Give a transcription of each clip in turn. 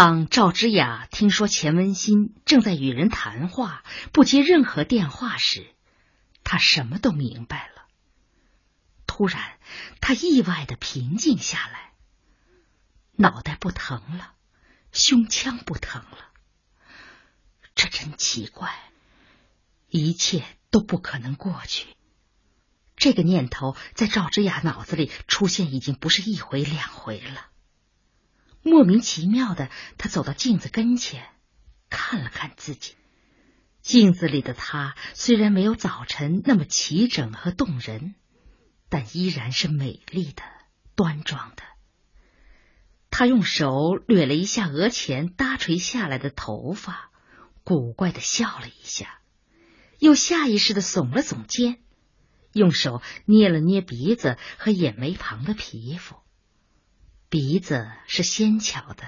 当赵之雅听说钱文新正在与人谈话，不接任何电话时，他什么都明白了。突然，他意外的平静下来，脑袋不疼了，胸腔不疼了。这真奇怪，一切都不可能过去。这个念头在赵之雅脑子里出现，已经不是一回两回了。莫名其妙的，他走到镜子跟前，看了看自己。镜子里的他虽然没有早晨那么齐整和动人，但依然是美丽的、端庄的。他用手捋了一下额前搭垂下来的头发，古怪的笑了一下，又下意识的耸了耸肩，用手捏了捏鼻子和眼眉旁的皮肤。鼻子是纤巧的，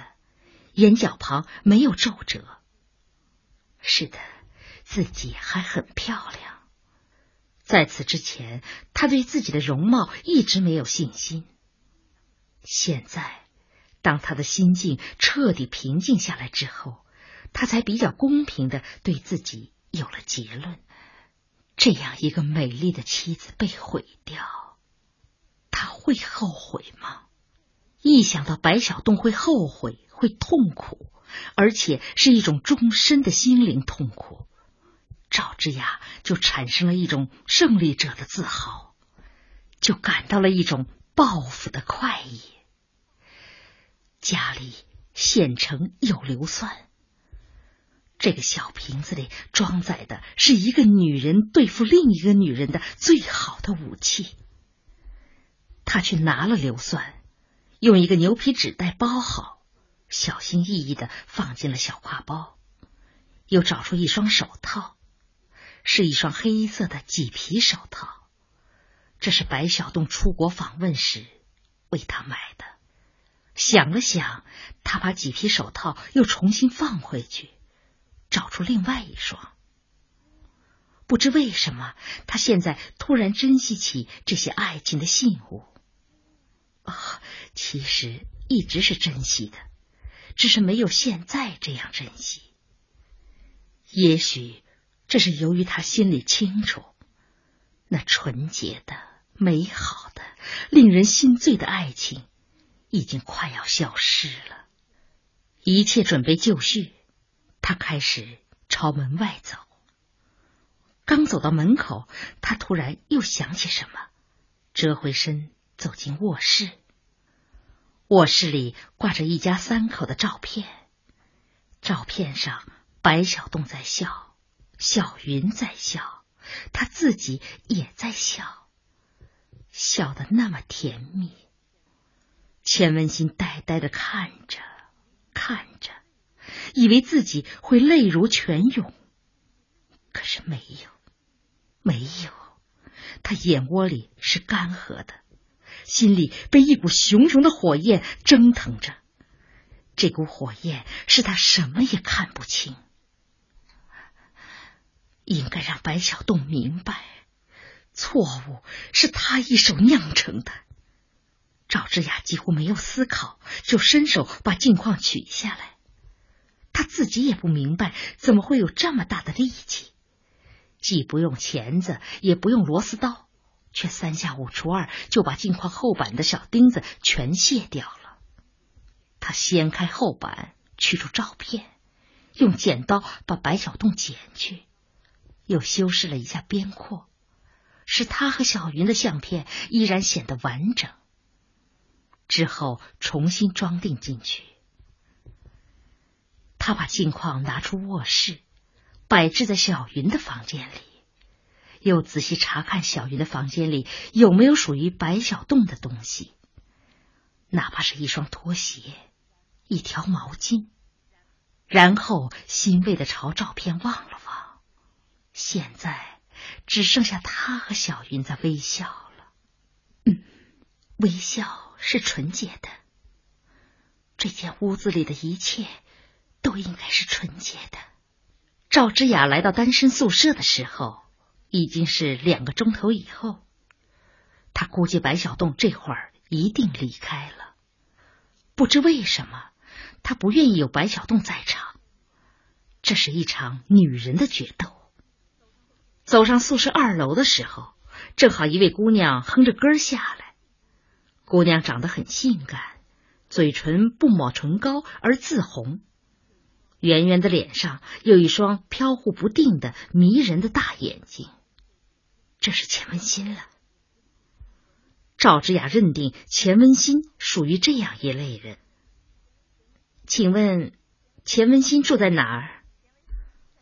眼角旁没有皱褶。是的，自己还很漂亮。在此之前，他对自己的容貌一直没有信心。现在，当他的心境彻底平静下来之后，他才比较公平的对自己有了结论：这样一个美丽的妻子被毁掉，他会后悔吗？一想到白小洞会后悔、会痛苦，而且是一种终身的心灵痛苦，赵之雅就产生了一种胜利者的自豪，就感到了一种报复的快意。家里现成有硫酸，这个小瓶子里装载的是一个女人对付另一个女人的最好的武器。他去拿了硫酸。用一个牛皮纸袋包好，小心翼翼的放进了小挎包，又找出一双手套，是一双黑色的麂皮手套，这是白小洞出国访问时为他买的。想了想，他把麂皮手套又重新放回去，找出另外一双。不知为什么，他现在突然珍惜起这些爱情的信物。啊，其实一直是珍惜的，只是没有现在这样珍惜。也许这是由于他心里清楚，那纯洁的、美好的、令人心醉的爱情已经快要消失了。一切准备就绪，他开始朝门外走。刚走到门口，他突然又想起什么，折回身。走进卧室，卧室里挂着一家三口的照片。照片上，白小洞在笑，小云在笑，他自己也在笑，笑得那么甜蜜。钱文新呆呆的看着，看着，以为自己会泪如泉涌，可是没有，没有，他眼窝里是干涸的。心里被一股熊熊的火焰蒸腾着，这股火焰使他什么也看不清。应该让白小栋明白，错误是他一手酿成的。赵之雅几乎没有思考，就伸手把镜框取下来。他自己也不明白，怎么会有这么大的力气，既不用钳子，也不用螺丝刀。却三下五除二就把镜框后板的小钉子全卸掉了。他掀开后板，取出照片，用剪刀把白小洞剪去，又修饰了一下边廓，使他和小云的相片依然显得完整。之后重新装订进去。他把镜框拿出卧室，摆置在小云的房间里。又仔细查看小云的房间里有没有属于白小洞的东西，哪怕是一双拖鞋、一条毛巾。然后欣慰的朝照片望了望，现在只剩下他和小云在微笑了。微笑是纯洁的。这间屋子里的一切都应该是纯洁的。赵之雅来到单身宿舍的时候。已经是两个钟头以后，他估计白小洞这会儿一定离开了。不知为什么，他不愿意有白小洞在场。这是一场女人的决斗。走上宿舍二楼的时候，正好一位姑娘哼着歌下来。姑娘长得很性感，嘴唇不抹唇膏而自红，圆圆的脸上有一双飘忽不定的迷人的大眼睛。这是钱文新了。赵之雅认定钱文新属于这样一类人。请问，钱文新住在哪儿？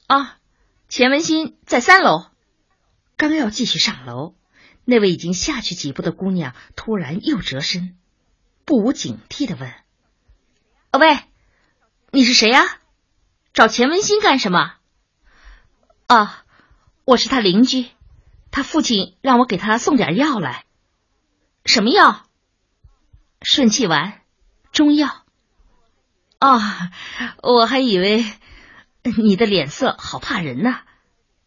啊，钱文新在三楼。刚要继续上楼，那位已经下去几步的姑娘突然又折身，不无警惕的问：“喂，你是谁呀？找钱文新干什么？”啊，我是他邻居，他父亲让我给他送点药来。什么药？顺气丸，中药。啊，我还以为。你的脸色好怕人呢，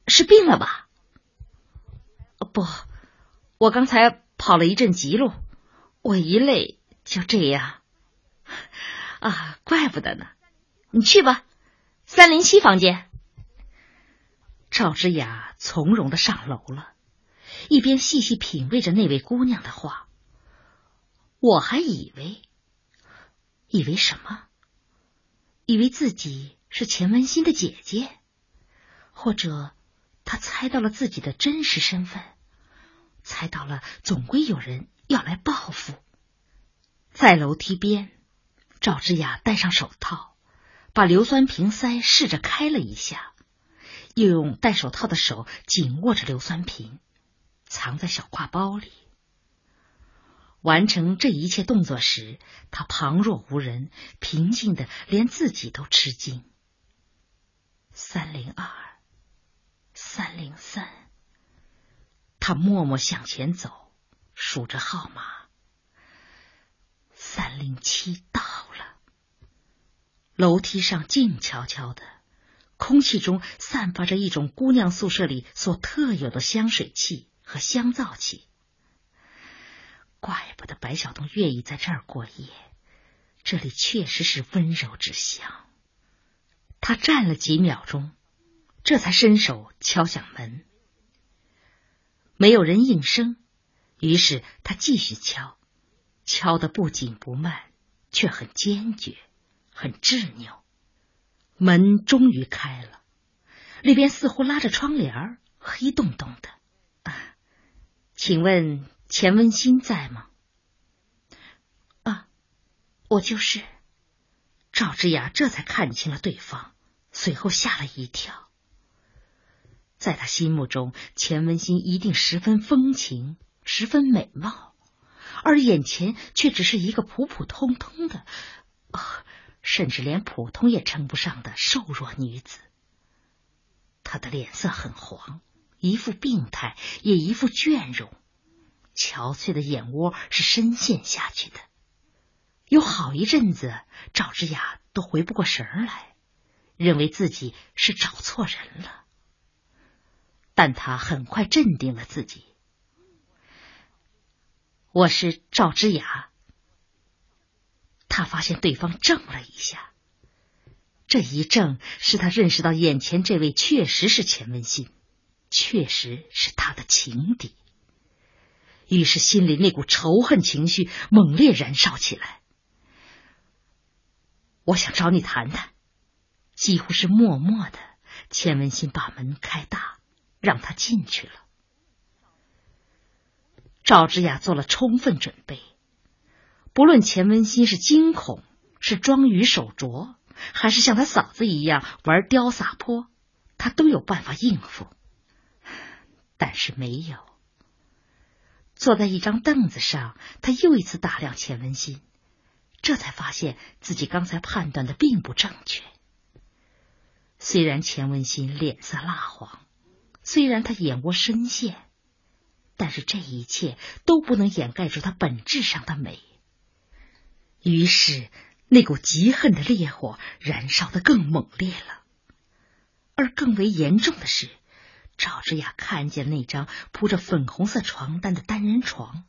是病了吧？不，我刚才跑了一阵急路，我一累就这样。啊，怪不得呢。你去吧，三零七房间。赵之雅从容的上楼了，一边细细品味着那位姑娘的话。我还以为，以为什么？以为自己。是钱文新的姐姐，或者他猜到了自己的真实身份，猜到了总归有人要来报复。在楼梯边，赵之雅戴上手套，把硫酸瓶塞试着开了一下，又用戴手套的手紧握着硫酸瓶，藏在小挎包里。完成这一切动作时，他旁若无人，平静的连自己都吃惊。三零二，三零三。他默默向前走，数着号码。三零七到了。楼梯上静悄悄的，空气中散发着一种姑娘宿舍里所特有的香水气和香皂气。怪不得白小东愿意在这儿过夜，这里确实是温柔之乡。他站了几秒钟，这才伸手敲响门。没有人应声，于是他继续敲，敲的不紧不慢，却很坚决，很执拗。门终于开了，里边似乎拉着窗帘黑洞洞的。请问钱文新在吗？啊，我就是。赵之雅这才看清了对方，随后吓了一跳。在他心目中，钱文新一定十分风情，十分美貌，而眼前却只是一个普普通通的，甚至连普通也称不上的瘦弱女子。她的脸色很黄，一副病态，也一副倦容，憔悴的眼窝是深陷下去的。有好一阵子，赵之雅都回不过神来，认为自己是找错人了。但他很快镇定了自己。我是赵之雅。他发现对方怔了一下，这一怔使他认识到眼前这位确实是钱文新，确实是他的情敌。于是心里那股仇恨情绪猛烈燃烧起来。我想找你谈谈，几乎是默默的。钱文新把门开大，让他进去了。赵之雅做了充分准备，不论钱文新是惊恐、是装鱼手镯，还是像他嫂子一样玩刁洒泼，他都有办法应付。但是没有。坐在一张凳子上，他又一次打量钱文新。这才发现自己刚才判断的并不正确。虽然钱文新脸色蜡黄，虽然他眼窝深陷，但是这一切都不能掩盖住他本质上的美。于是，那股极恨的烈火燃烧的更猛烈了。而更为严重的是，赵之雅看见那张铺着粉红色床单的单人床。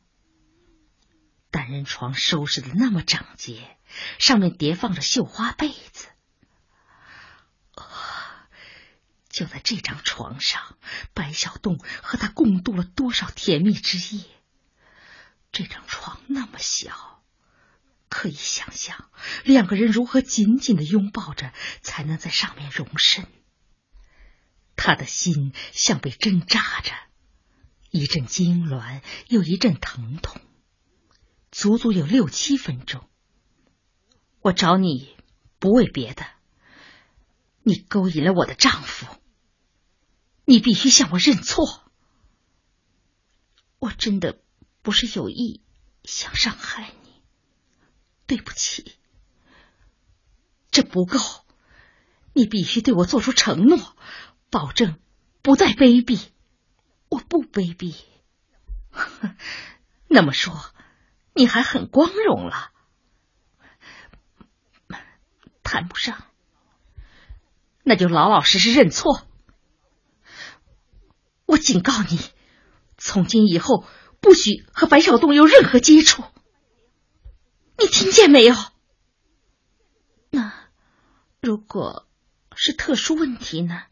单人床收拾的那么整洁，上面叠放着绣花被子。就在这张床上，白小洞和他共度了多少甜蜜之夜。这张床那么小，可以想象两个人如何紧紧的拥抱着，才能在上面容身。他的心像被针扎着，一阵痉挛，又一阵疼痛，足足有六七分钟。我找你不为别的，你勾引了我的丈夫。你必须向我认错，我真的不是有意想伤害你，对不起。这不够，你必须对我做出承诺，保证不再卑鄙。我不卑鄙，那么说你还很光荣了，谈不上。那就老老实实认错。我警告你，从今以后不许和白小东有任何接触。你听见没有？那如果是特殊问题呢？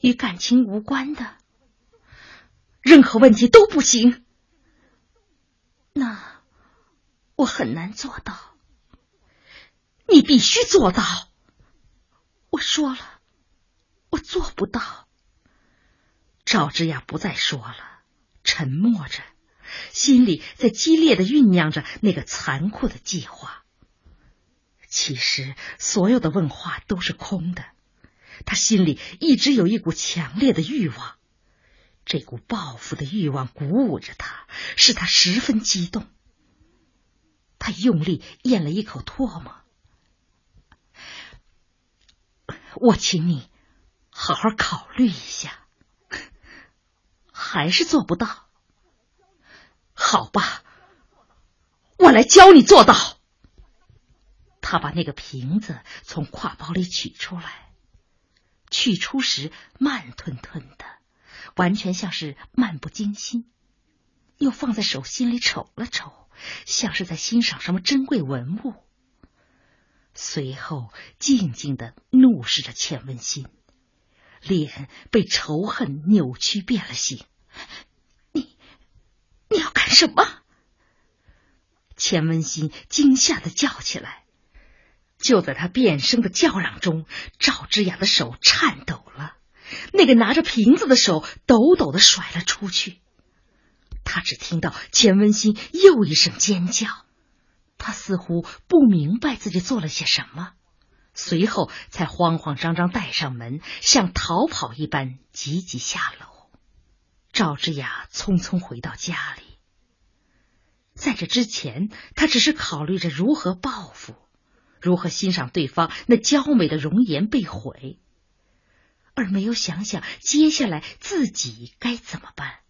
与感情无关的，任何问题都不行。那我很难做到。你必须做到。我说了，我做不到。赵之雅不再说了，沉默着，心里在激烈的酝酿着那个残酷的计划。其实，所有的问话都是空的。他心里一直有一股强烈的欲望，这股报复的欲望鼓舞着他，使他十分激动。他用力咽了一口唾沫。我请你好好考虑一下。还是做不到，好吧，我来教你做到。他把那个瓶子从挎包里取出来，取出时慢吞吞的，完全像是漫不经心，又放在手心里瞅了瞅，像是在欣赏什么珍贵文物。随后静静的怒视着钱文新，脸被仇恨扭曲变了形。你，你要干什么？钱文新惊吓的叫起来。就在他变声的叫嚷中，赵之雅的手颤抖了，那个拿着瓶子的手抖抖的甩了出去。他只听到钱文新又一声尖叫，他似乎不明白自己做了些什么，随后才慌慌张张带上门，像逃跑一般急急下楼。赵之雅匆匆回到家里，在这之前，他只是考虑着如何报复，如何欣赏对方那娇美的容颜被毁，而没有想想接下来自己该怎么办。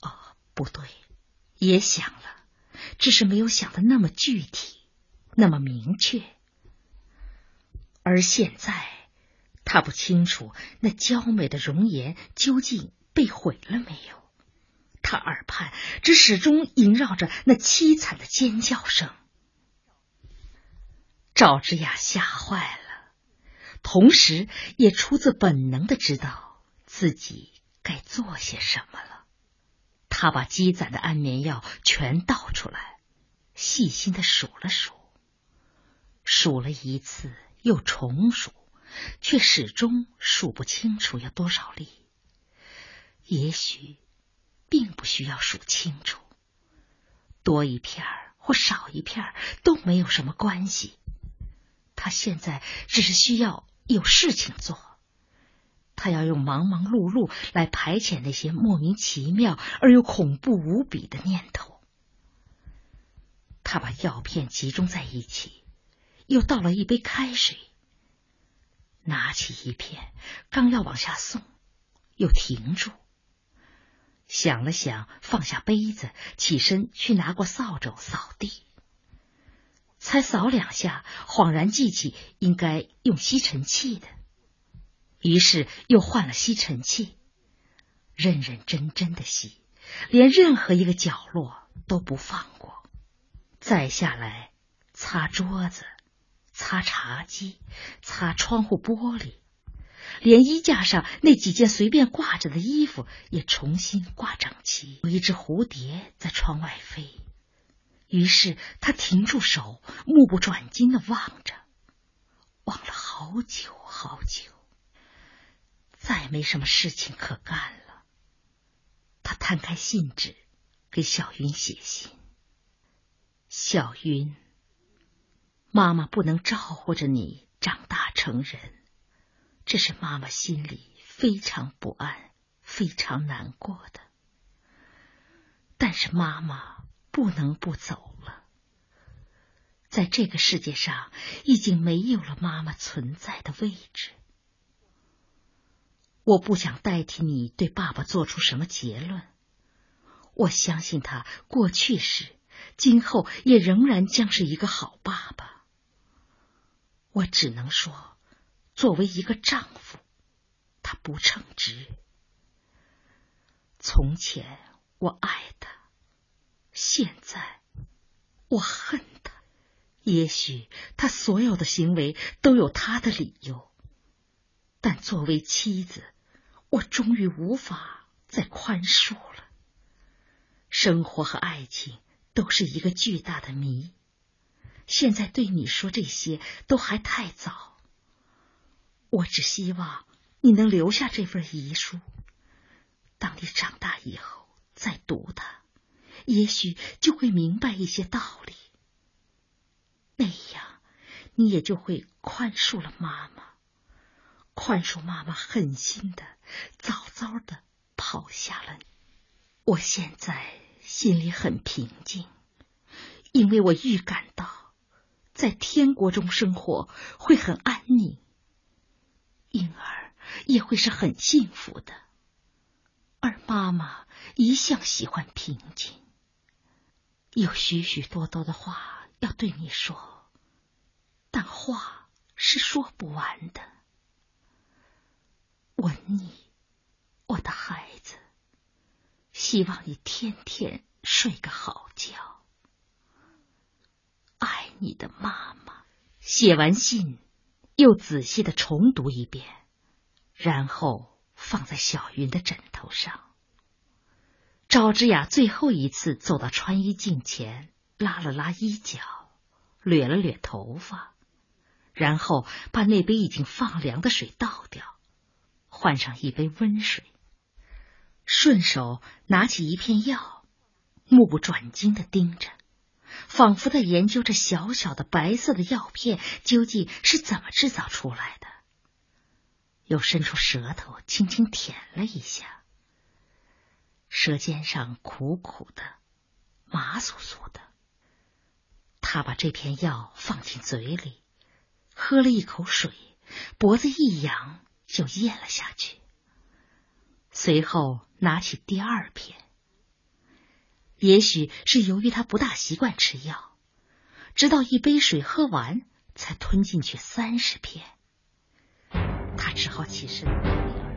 哦，不对，也想了，只是没有想的那么具体，那么明确。而现在，他不清楚那娇美的容颜究竟。被毁了没有？他耳畔只始终萦绕着那凄惨的尖叫声。赵之雅吓坏了，同时也出自本能的知道自己该做些什么了。他把积攒的安眠药全倒出来，细心的数了数，数了一次又重数，却始终数不清楚有多少粒。也许，并不需要数清楚，多一片或少一片都没有什么关系。他现在只是需要有事情做，他要用忙忙碌碌来排遣那些莫名其妙而又恐怖无比的念头。他把药片集中在一起，又倒了一杯开水，拿起一片，刚要往下送，又停住。想了想，放下杯子，起身去拿过扫帚扫地。才扫两下，恍然记起应该用吸尘器的，于是又换了吸尘器，认认真真的吸，连任何一个角落都不放过。再下来，擦桌子，擦茶几，擦窗户玻璃，连衣架上那几件随便挂着的衣服也重新挂整齐。有一只蝴蝶在窗外飞，于是他停住手，目不转睛的望着，望了好久好久。再没什么事情可干了，他摊开信纸，给小云写信。小云，妈妈不能照顾着你长大成人，这是妈妈心里非常不安、非常难过的。但是妈妈不能不走了，在这个世界上已经没有了妈妈存在的位置。我不想代替你对爸爸做出什么结论。我相信他过去时，今后也仍然将是一个好爸爸。我只能说，作为一个丈夫，他不称职。从前我爱他，现在我恨他。也许他所有的行为都有他的理由，但作为妻子。我终于无法再宽恕了。生活和爱情都是一个巨大的谜。现在对你说这些都还太早。我只希望你能留下这份遗书。当你长大以后再读它，也许就会明白一些道理。那样，你也就会宽恕了妈妈。宽恕妈妈狠心的、早早的抛下了你。我现在心里很平静，因为我预感到在天国中生活会很安宁，婴儿也会是很幸福的。而妈妈一向喜欢平静。有许许多多的话要对你说，但话是说不完的。吻你，我的孩子。希望你天天睡个好觉。爱你的妈妈。写完信，又仔细的重读一遍，然后放在小云的枕头上。赵之雅最后一次走到穿衣镜前，拉了拉衣角，捋了捋头发，然后把那杯已经放凉的水倒掉。换上一杯温水，顺手拿起一片药，目不转睛的盯着，仿佛在研究这小小的白色的药片究竟是怎么制造出来的。又伸出舌头轻轻舔了一下，舌尖上苦苦的，麻酥酥的。他把这片药放进嘴里，喝了一口水，脖子一扬。就咽了下去，随后拿起第二片。也许是由于他不大习惯吃药，直到一杯水喝完，才吞进去三十片。他只好起身。